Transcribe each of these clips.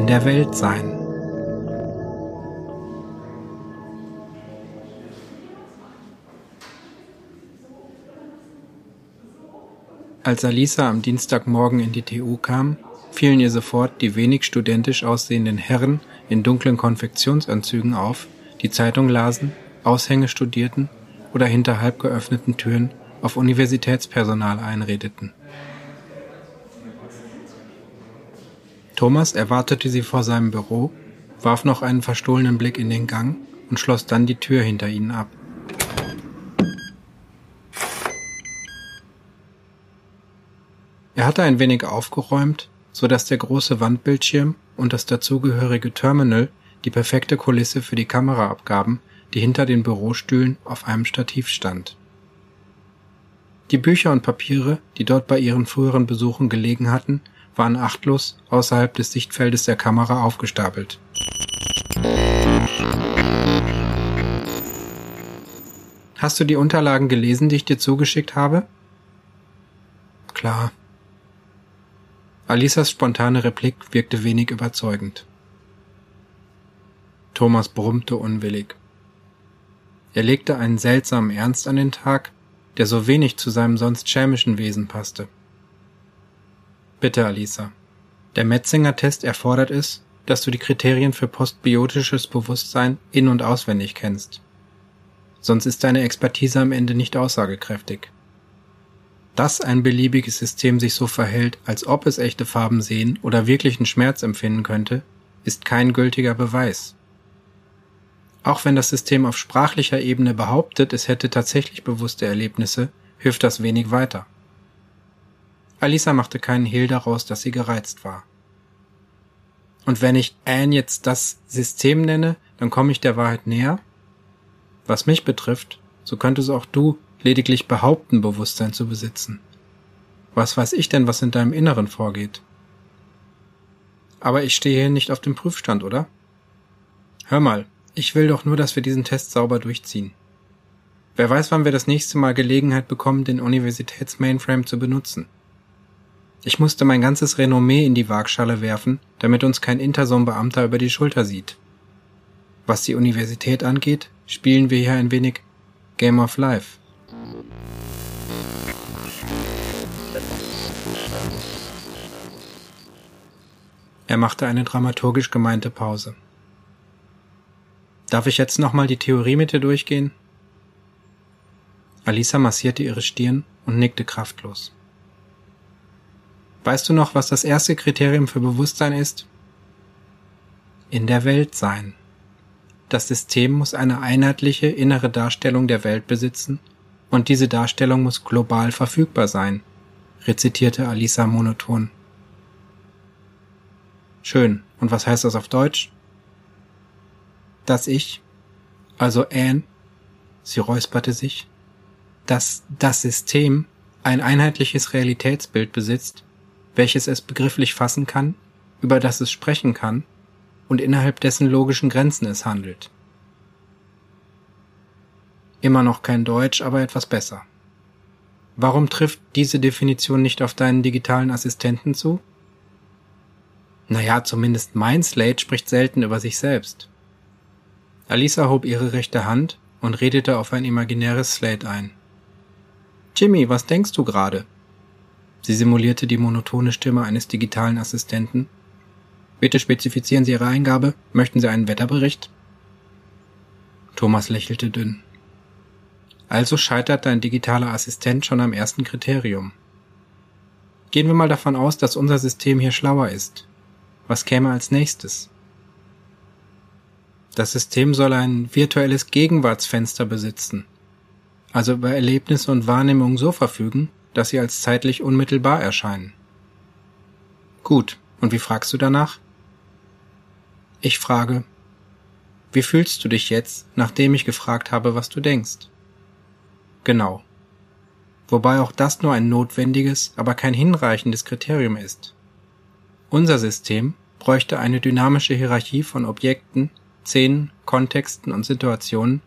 in der Welt sein. Als Alisa am Dienstagmorgen in die TU kam, fielen ihr sofort die wenig studentisch aussehenden Herren in dunklen Konfektionsanzügen auf, die Zeitung lasen, Aushänge studierten oder hinter halb geöffneten Türen auf Universitätspersonal einredeten. Thomas erwartete sie vor seinem Büro, warf noch einen verstohlenen Blick in den Gang und schloss dann die Tür hinter ihnen ab. Er hatte ein wenig aufgeräumt, so dass der große Wandbildschirm und das dazugehörige Terminal die perfekte Kulisse für die Kamera abgaben, die hinter den Bürostühlen auf einem Stativ stand. Die Bücher und Papiere, die dort bei ihren früheren Besuchen gelegen hatten, waren achtlos außerhalb des Sichtfeldes der Kamera aufgestapelt. Hast du die Unterlagen gelesen, die ich dir zugeschickt habe? Klar. Alisas spontane Replik wirkte wenig überzeugend. Thomas brummte unwillig. Er legte einen seltsamen Ernst an den Tag, der so wenig zu seinem sonst schelmischen Wesen passte. Bitte, Alisa. Der Metzinger-Test erfordert es, dass du die Kriterien für postbiotisches Bewusstsein in- und auswendig kennst. Sonst ist deine Expertise am Ende nicht aussagekräftig. Dass ein beliebiges System sich so verhält, als ob es echte Farben sehen oder wirklichen Schmerz empfinden könnte, ist kein gültiger Beweis. Auch wenn das System auf sprachlicher Ebene behauptet, es hätte tatsächlich bewusste Erlebnisse, hilft das wenig weiter. Alisa machte keinen Hehl daraus, dass sie gereizt war. Und wenn ich Anne jetzt das System nenne, dann komme ich der Wahrheit näher? Was mich betrifft, so könntest auch du lediglich behaupten, Bewusstsein zu besitzen. Was weiß ich denn, was in deinem Inneren vorgeht? Aber ich stehe hier nicht auf dem Prüfstand, oder? Hör mal, ich will doch nur, dass wir diesen Test sauber durchziehen. Wer weiß, wann wir das nächste Mal Gelegenheit bekommen, den Universitäts-Mainframe zu benutzen. Ich musste mein ganzes Renommee in die Waagschale werfen, damit uns kein Intersom-Beamter über die Schulter sieht. Was die Universität angeht, spielen wir hier ein wenig Game of Life. Er machte eine dramaturgisch gemeinte Pause. Darf ich jetzt nochmal die Theorie mit dir durchgehen? Alisa massierte ihre Stirn und nickte kraftlos. Weißt du noch, was das erste Kriterium für Bewusstsein ist? In der Welt sein. Das System muss eine einheitliche innere Darstellung der Welt besitzen und diese Darstellung muss global verfügbar sein, rezitierte Alisa monoton. Schön. Und was heißt das auf Deutsch? dass ich, also Anne, sie räusperte sich, dass das System ein einheitliches Realitätsbild besitzt, welches es begrifflich fassen kann, über das es sprechen kann und innerhalb dessen logischen Grenzen es handelt. Immer noch kein Deutsch, aber etwas besser. Warum trifft diese Definition nicht auf deinen digitalen Assistenten zu? Naja, zumindest mein Slate spricht selten über sich selbst. Alisa hob ihre rechte Hand und redete auf ein imaginäres Slate ein. Jimmy, was denkst du gerade? Sie simulierte die monotone Stimme eines digitalen Assistenten. Bitte spezifizieren Sie Ihre Eingabe. Möchten Sie einen Wetterbericht? Thomas lächelte dünn. Also scheitert dein digitaler Assistent schon am ersten Kriterium. Gehen wir mal davon aus, dass unser System hier schlauer ist. Was käme als nächstes? Das System soll ein virtuelles Gegenwartsfenster besitzen, also über Erlebnisse und Wahrnehmung so verfügen, dass sie als zeitlich unmittelbar erscheinen. Gut, und wie fragst du danach? Ich frage, wie fühlst du dich jetzt, nachdem ich gefragt habe, was du denkst? Genau. Wobei auch das nur ein notwendiges, aber kein hinreichendes Kriterium ist. Unser System bräuchte eine dynamische Hierarchie von Objekten, Szenen, Kontexten und Situationen,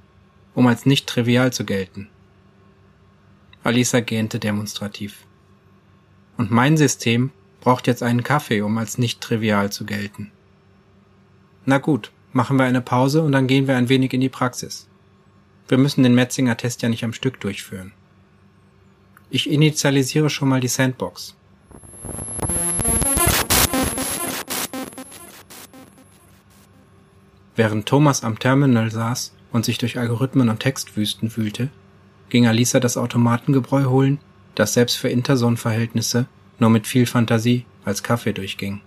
um als nicht trivial zu gelten. Alisa gähnte demonstrativ. Und mein System braucht jetzt einen Kaffee, um als nicht trivial zu gelten. Na gut, machen wir eine Pause und dann gehen wir ein wenig in die Praxis. Wir müssen den Metzinger Test ja nicht am Stück durchführen. Ich initialisiere schon mal die Sandbox. Während Thomas am Terminal saß und sich durch Algorithmen und Textwüsten wühlte, ging Alisa das Automatengebräu holen, das selbst für Interson-Verhältnisse nur mit viel Fantasie als Kaffee durchging.